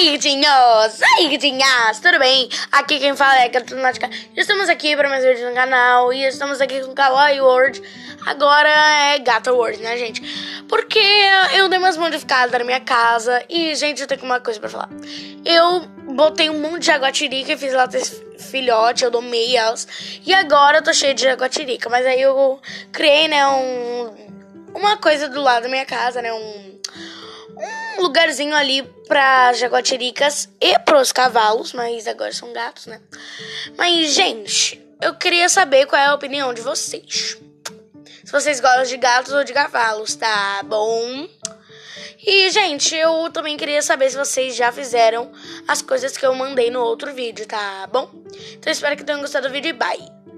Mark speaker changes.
Speaker 1: aí, gatinhos! Aí, gatinhas! Tudo bem? Aqui quem fala é Gatunática. Estamos aqui para mais vídeos no canal e estamos aqui com Kawaii World. Agora é Gata World, né, gente? Porque eu dei umas modificadas na minha casa e, gente, eu tenho uma coisa pra falar. Eu botei um monte de jaguatirica e fiz lá filhote, eu domei elas. E agora eu tô cheio de jaguatirica, mas aí eu criei, né, um... Uma coisa do lado da minha casa, né, um lugarzinho ali para jaguatiricas e pros cavalos, mas agora são gatos, né? Mas, gente, eu queria saber qual é a opinião de vocês. Se vocês gostam de gatos ou de cavalos, tá bom? E, gente, eu também queria saber se vocês já fizeram as coisas que eu mandei no outro vídeo, tá bom? Então, espero que tenham gostado do vídeo e bye!